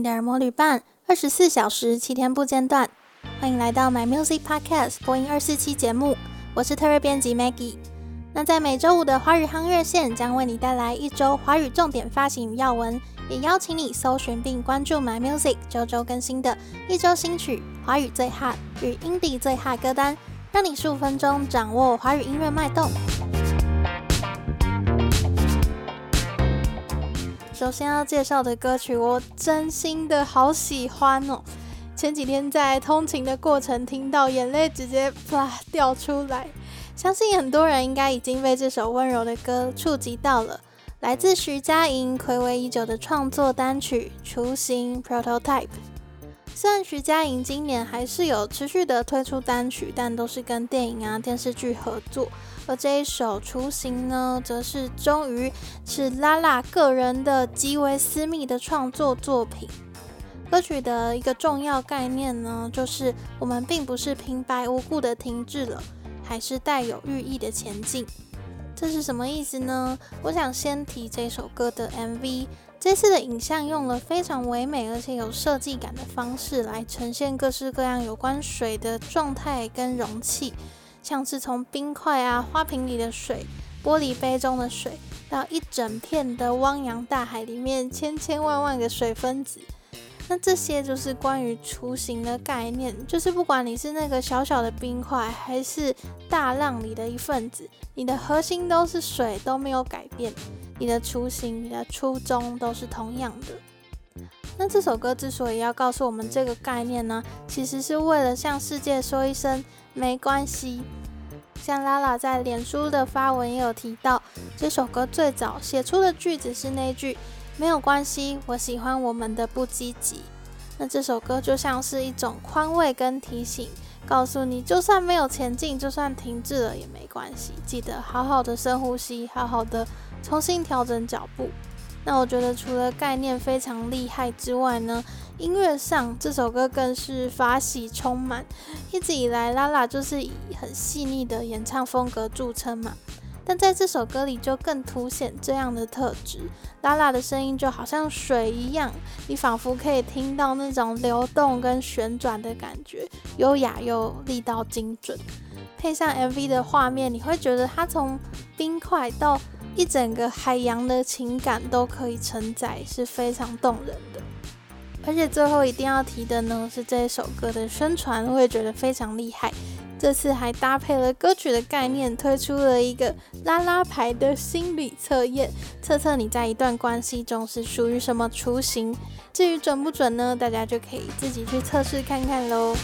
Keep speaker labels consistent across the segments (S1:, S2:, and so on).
S1: 你的耳膜旅伴，二十四小时七天不间断。欢迎来到 My Music Podcast 播音二四七节目，我是特约编辑 Maggie。那在每周五的华语夯热线将为你带来一周华语重点发行与要闻，也邀请你搜寻并关注 My Music 周周更新的一周新曲、华语最 hot 与 Indie 最 hot 歌单，让你十五分钟掌握华语音乐脉动。首先要介绍的歌曲，我真心的好喜欢哦！前几天在通勤的过程听到，眼泪直接啪掉出来。相信很多人应该已经被这首温柔的歌触及到了。来自徐佳莹暌违已久的创作单曲《雏形 Prototype》。虽然徐佳莹今年还是有持续的推出单曲，但都是跟电影啊、电视剧合作。而这一首《雏形》呢，则是终于是拉拉个人的极为私密的创作作品。歌曲的一个重要概念呢，就是我们并不是平白无故的停滞了，还是带有寓意的前进。这是什么意思呢？我想先提这首歌的 MV。这次的影像用了非常唯美而且有设计感的方式来呈现各式各样有关水的状态跟容器。像是从冰块啊、花瓶里的水、玻璃杯中的水，到一整片的汪洋大海里面千千万万个水分子，那这些就是关于雏形的概念，就是不管你是那个小小的冰块，还是大浪里的一份子，你的核心都是水，都没有改变，你的雏形、你的初衷都是同样的。那这首歌之所以要告诉我们这个概念呢，其实是为了向世界说一声。没关系，像拉拉在脸书的发文也有提到，这首歌最早写出的句子是那句“没有关系，我喜欢我们的不积极”。那这首歌就像是一种宽慰跟提醒，告诉你，就算没有前进，就算停滞了也没关系，记得好好的深呼吸，好好的重新调整脚步。那我觉得除了概念非常厉害之外呢，音乐上这首歌更是法喜充满。一直以来，拉拉就是以很细腻的演唱风格著称嘛，但在这首歌里就更凸显这样的特质。拉拉的声音就好像水一样，你仿佛可以听到那种流动跟旋转的感觉，优雅又力道精准。配上 MV 的画面，你会觉得它从冰块到一整个海洋的情感都可以承载，是非常动人的。而且最后一定要提的呢，是这首歌的宣传，我也觉得非常厉害。这次还搭配了歌曲的概念，推出了一个拉拉牌的心理测验，测测你在一段关系中是属于什么雏形。至于准不准呢？大家就可以自己去测试看看喽。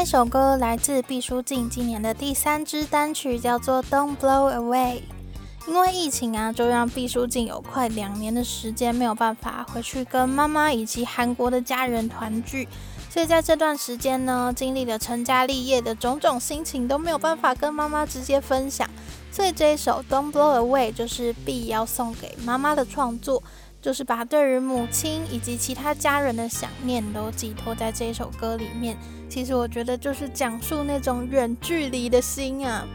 S1: 这首歌来自毕书尽今年的第三支单曲，叫做《Don't Blow Away》。因为疫情啊，就让毕书尽有快两年的时间没有办法回去跟妈妈以及韩国的家人团聚，所以在这段时间呢，经历了成家立业的种种心情都没有办法跟妈妈直接分享，所以这一首《Don't Blow Away》就是毕要送给妈妈的创作。就是把对于母亲以及其他家人的想念都寄托在这首歌里面。其实我觉得就是讲述那种远距离的心啊。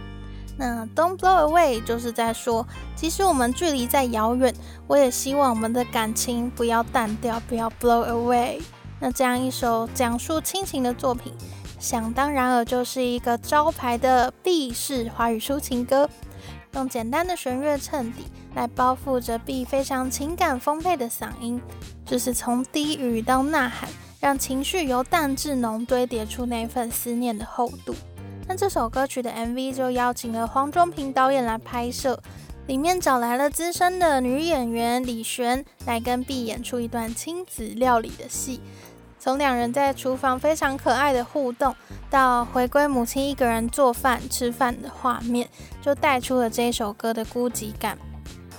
S1: 那 Don't blow away 就是在说，即使我们距离再遥远，我也希望我们的感情不要淡掉，不要 blow away。那这样一首讲述亲情的作品，想当然尔就是一个招牌的 B 式华语抒情歌。用简单的弦乐衬底来包覆着 B 非常情感丰沛的嗓音，就是从低语到呐喊，让情绪由淡至浓堆叠出那份思念的厚度。那这首歌曲的 MV 就邀请了黄中平导演来拍摄，里面找来了资深的女演员李璇来跟 B 演出一段亲子料理的戏。从两人在厨房非常可爱的互动，到回归母亲一个人做饭吃饭的画面，就带出了这首歌的孤寂感。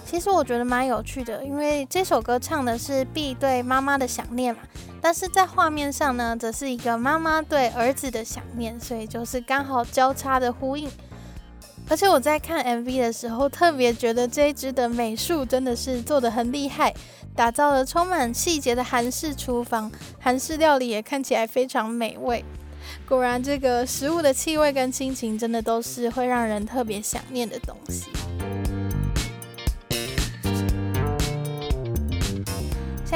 S1: 其实我觉得蛮有趣的，因为这首歌唱的是 B 对妈妈的想念嘛，但是在画面上呢，则是一个妈妈对儿子的想念，所以就是刚好交叉的呼应。而且我在看 MV 的时候，特别觉得这一支的美术真的是做得很厉害。打造了充满细节的韩式厨房，韩式料理也看起来非常美味。果然，这个食物的气味跟亲情，真的都是会让人特别想念的东西。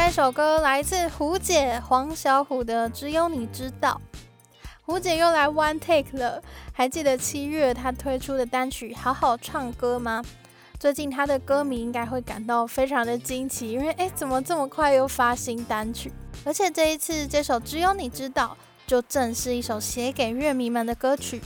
S1: 下一首歌来自胡姐黄小琥的《只有你知道》。胡姐又来 one take 了，还记得七月她推出的单曲《好好唱歌》吗？最近她的歌迷应该会感到非常的惊奇，因为诶，怎么这么快又发新单曲？而且这一次这首《只有你知道》就正是一首写给乐迷们的歌曲，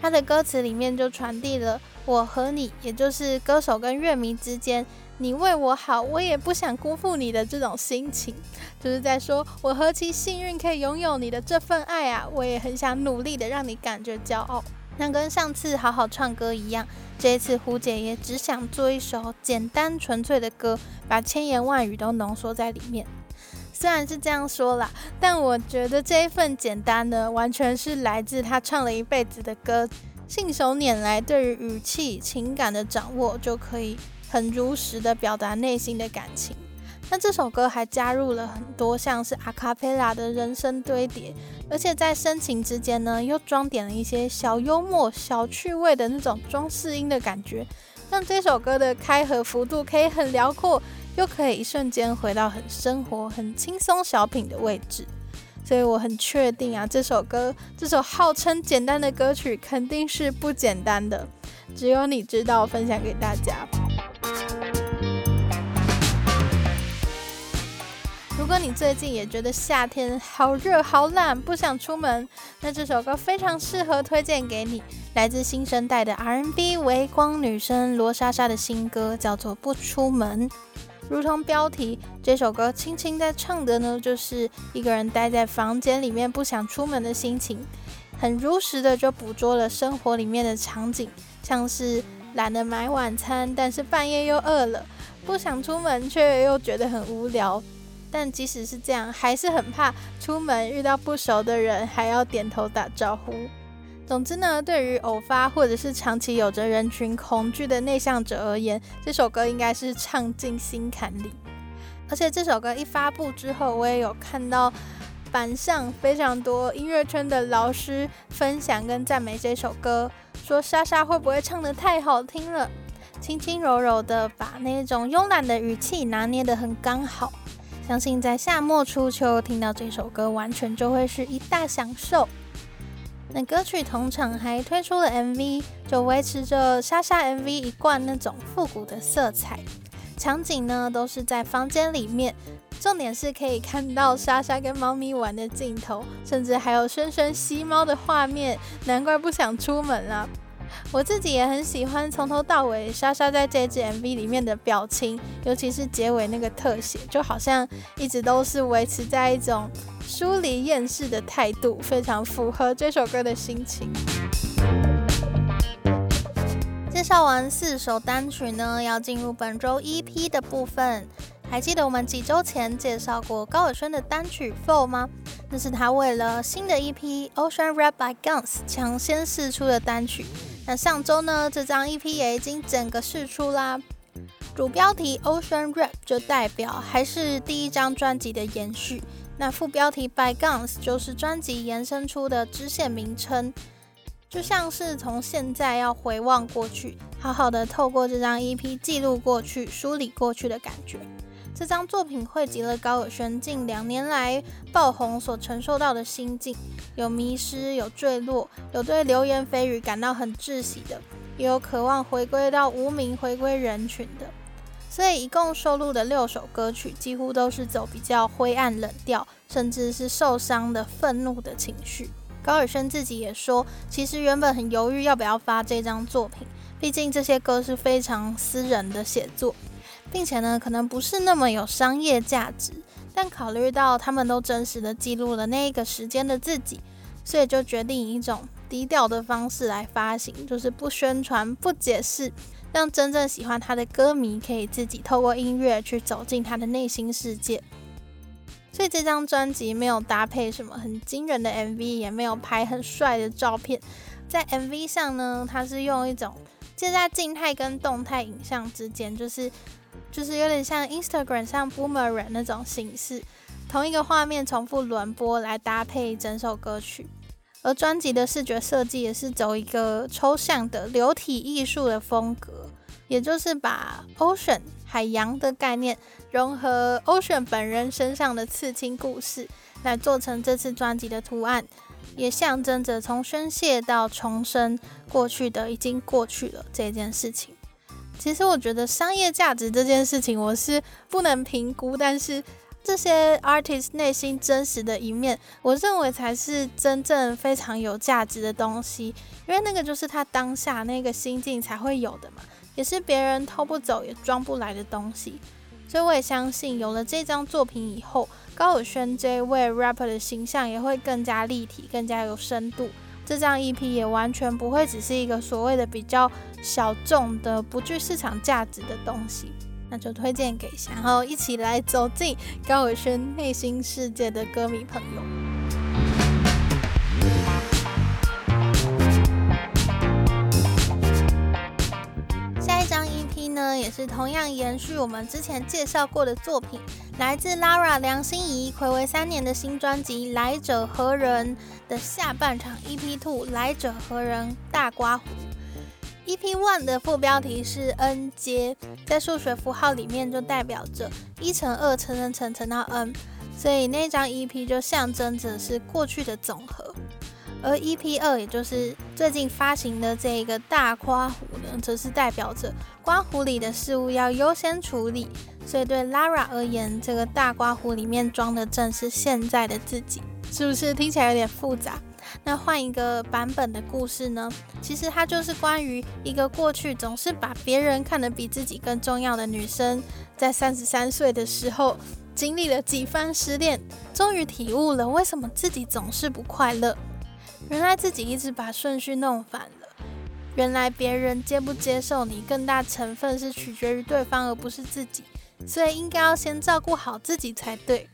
S1: 他的歌词里面就传递了我和你，也就是歌手跟乐迷之间。你为我好，我也不想辜负你的这种心情，就是在说我何其幸运可以拥有你的这份爱啊！我也很想努力的让你感觉骄傲。那跟上次好好唱歌一样，这一次胡姐也只想做一首简单纯粹的歌，把千言万语都浓缩在里面。虽然是这样说啦，但我觉得这一份简单呢，完全是来自他唱了一辈子的歌，信手拈来，对于语气、情感的掌握就可以。很如实的表达内心的感情，那这首歌还加入了很多像是阿卡贝拉的人声堆叠，而且在深情之间呢，又装点了一些小幽默、小趣味的那种装饰音的感觉，让这首歌的开合幅度可以很辽阔，又可以一瞬间回到很生活、很轻松小品的位置，所以我很确定啊，这首歌，这首号称简单的歌曲肯定是不简单的，只有你知道，分享给大家。如果你最近也觉得夏天好热好懒，不想出门，那这首歌非常适合推荐给你。来自新生代的 R&B 微光女生罗莎莎的新歌叫做《不出门》。如同标题，这首歌轻轻在唱的呢，就是一个人待在房间里面不想出门的心情，很如实的就捕捉了生活里面的场景，像是懒得买晚餐，但是半夜又饿了，不想出门却又觉得很无聊。但即使是这样，还是很怕出门遇到不熟的人，还要点头打招呼。总之呢，对于偶发或者是长期有着人群恐惧的内向者而言，这首歌应该是唱进心坎里。而且这首歌一发布之后，我也有看到板上非常多音乐圈的老师分享跟赞美这首歌，说莎莎会不会唱得太好听了，轻轻柔柔的把那种慵懒的语气拿捏得很刚好。相信在夏末初秋听到这首歌，完全就会是一大享受。那歌曲同场还推出了 MV，就维持着莎莎 MV 一贯那种复古的色彩。场景呢都是在房间里面，重点是可以看到莎莎跟猫咪玩的镜头，甚至还有轩轩吸猫的画面，难怪不想出门啊。我自己也很喜欢从头到尾莎莎在这支 MV 里面的表情，尤其是结尾那个特写，就好像一直都是维持在一种疏离厌世的态度，非常符合这首歌的心情。介绍完四首单曲呢，要进入本周 EP 的部分。还记得我们几周前介绍过高尔宣的单曲《Fall》吗？那是他为了新的 EP《Ocean Rap by Guns》抢先试出的单曲。那上周呢，这张 EP 也已经整个释出啦。主标题 Ocean Rap 就代表还是第一张专辑的延续。那副标题 By Guns 就是专辑延伸出的支线名称，就像是从现在要回望过去，好好的透过这张 EP 记录过去、梳理过去的感觉。这张作品汇集了高尔宣近两年来爆红所承受到的心境，有迷失，有坠落，有对流言蜚语感到很窒息的，也有渴望回归到无名、回归人群的。所以一共收录的六首歌曲，几乎都是走比较灰暗、冷调，甚至是受伤的、愤怒的情绪。高尔宣自己也说，其实原本很犹豫要不要发这张作品，毕竟这些歌是非常私人的写作。并且呢，可能不是那么有商业价值，但考虑到他们都真实的记录了那一个时间的自己，所以就决定以一种低调的方式来发行，就是不宣传、不解释，让真正喜欢他的歌迷可以自己透过音乐去走进他的内心世界。所以这张专辑没有搭配什么很惊人的 MV，也没有拍很帅的照片，在 MV 上呢，它是用一种介在静态跟动态影像之间，就是。就是有点像 Instagram 上 Boomerang 那种形式，同一个画面重复轮播来搭配整首歌曲。而专辑的视觉设计也是走一个抽象的流体艺术的风格，也就是把 Ocean 海洋的概念，融合 Ocean 本人身上的刺青故事，来做成这次专辑的图案，也象征着从宣泄到重生，过去的已经过去了这件事情。其实我觉得商业价值这件事情我是不能评估，但是这些 artist 内心真实的一面，我认为才是真正非常有价值的东西，因为那个就是他当下那个心境才会有的嘛，也是别人偷不走也装不来的东西。所以我也相信，有了这张作品以后，高尔宣这位 rapper 的形象也会更加立体，更加有深度。这张 EP 也完全不会只是一个所谓的比较小众的、不具市场价值的东西，那就推荐给想要一起来走进高尔宣内心世界的歌迷朋友。下一张 EP 呢，也是同样延续我们之前介绍过的作品，来自 Lara 梁心怡睽违三年的新专辑《来者何人》的下半场 EP Two《来者何人》大刮胡。EP One 的副标题是 N 阶，在数学符号里面就代表着一乘二乘乘乘乘到 N，所以那张 EP 就象征着是过去的总和。而 EP 二，也就是最近发行的这一个大刮胡呢，则是代表着刮胡里的事物要优先处理。所以对 Lara 而言，这个大刮胡里面装的正是现在的自己，是不是听起来有点复杂？那换一个版本的故事呢？其实它就是关于一个过去总是把别人看得比自己更重要的女生，在三十三岁的时候，经历了几番失恋，终于体悟了为什么自己总是不快乐。原来自己一直把顺序弄反了。原来别人接不接受你，更大成分是取决于对方，而不是自己。所以应该要先照顾好自己才对。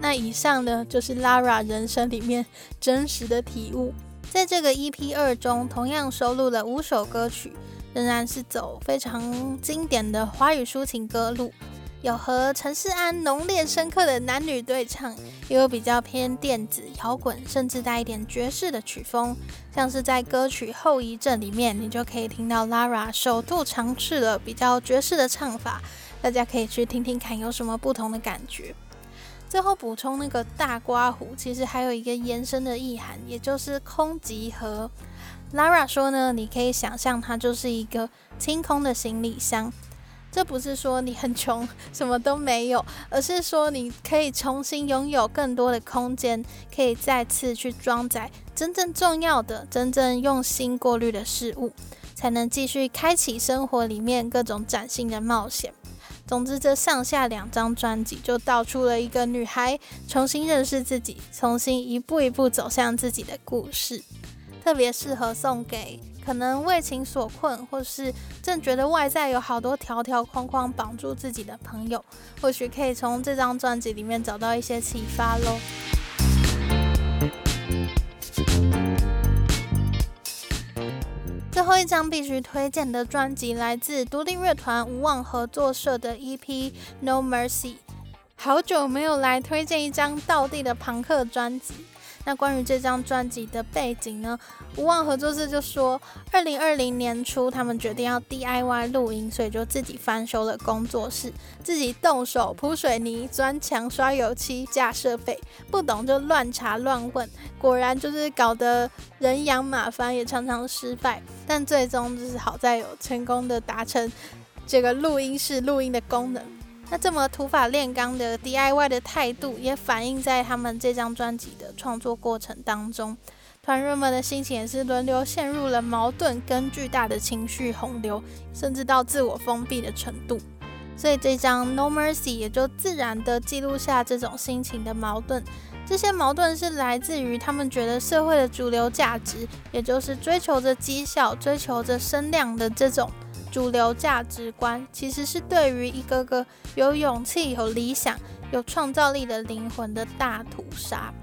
S1: 那以上呢，就是 Lara 人生里面真实的体悟。在这个 EP 二中，同样收录了五首歌曲，仍然是走非常经典的华语抒情歌路。有和陈势安浓烈深刻的男女对唱，也有比较偏电子摇滚，甚至带一点爵士的曲风。像是在歌曲《后遗症》里面，你就可以听到 Lara 首度尝试了比较爵士的唱法，大家可以去听听看有什么不同的感觉。最后补充那个大刮胡，其实还有一个延伸的意涵，也就是空集合。Lara 说呢，你可以想象它就是一个清空的行李箱。这不是说你很穷，什么都没有，而是说你可以重新拥有更多的空间，可以再次去装载真正重要的、真正用心过滤的事物，才能继续开启生活里面各种崭新的冒险。总之，这上下两张专辑就道出了一个女孩重新认识自己、重新一步一步走向自己的故事，特别适合送给。可能为情所困，或是正觉得外在有好多条条框框绑住自己的朋友，或许可以从这张专辑里面找到一些启发喽。最后一张必须推荐的专辑来自独立乐团无望合作社的 EP《No Mercy》，好久没有来推荐一张道地的朋克专辑。那关于这张专辑的背景呢？无望合作社就说，二零二零年初他们决定要 DIY 录音，所以就自己翻修了工作室，自己动手铺水泥、砖墙、刷油漆、架设备，不懂就乱查乱问，果然就是搞得人仰马翻，也常常失败，但最终就是好在有成功的达成这个录音室录音的功能。那这么土法炼钢的 DIY 的态度，也反映在他们这张专辑的创作过程当中。团员们的心情也是轮流陷入了矛盾跟巨大的情绪洪流，甚至到自我封闭的程度。所以这张 No Mercy 也就自然地记录下这种心情的矛盾。这些矛盾是来自于他们觉得社会的主流价值，也就是追求着绩效、追求着声量的这种。主流价值观其实是对于一个个有勇气、有理想、有创造力的灵魂的大屠杀，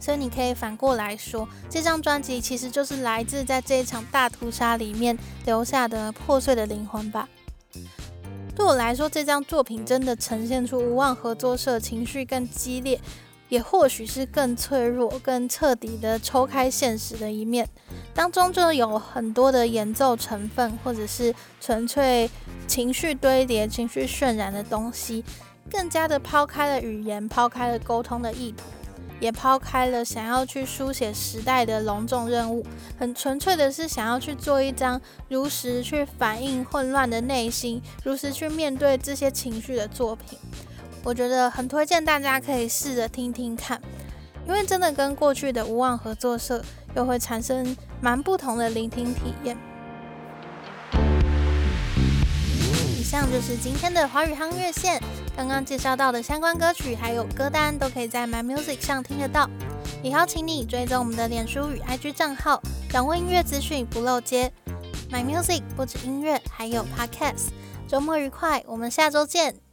S1: 所以你可以反过来说，这张专辑其实就是来自在这一场大屠杀里面留下的破碎的灵魂吧。对我来说，这张作品真的呈现出无望合作社情绪更激烈，也或许是更脆弱、更彻底的抽开现实的一面。当中就有很多的演奏成分，或者是纯粹情绪堆叠、情绪渲染的东西，更加的抛开了语言，抛开了沟通的意图，也抛开了想要去书写时代的隆重任务，很纯粹的是想要去做一张如实去反映混乱的内心，如实去面对这些情绪的作品。我觉得很推荐大家可以试着听听看，因为真的跟过去的无望合作社又会产生蛮不同的聆听体验。以上就是今天的华语夯乐线，刚刚介绍到的相关歌曲还有歌单都可以在 My Music 上听得到，也邀请你追踪我们的脸书与 IG 账号，掌握音乐资讯不漏接。My Music 不止音乐，还有 Podcast。周末愉快，我们下周见。